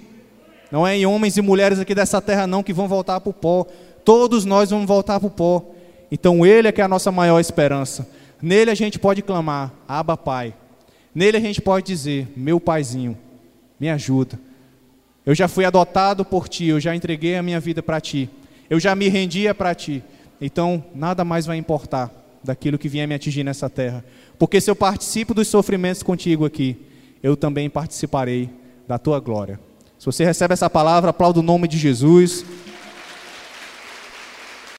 Não é em homens e mulheres aqui dessa terra não que vão voltar para o pó. Todos nós vamos voltar para o pó. Então Ele é que é a nossa maior esperança. Nele a gente pode clamar, Abba Pai. Nele a gente pode dizer, meu paizinho, me ajuda. Eu já fui adotado por Ti, eu já entreguei a minha vida para Ti. Eu já me rendia para Ti. Então nada mais vai importar daquilo que vier me atingir nessa terra. Porque se eu participo dos sofrimentos contigo aqui, eu também participarei da Tua glória. Se você recebe essa palavra, aplauda o nome de Jesus.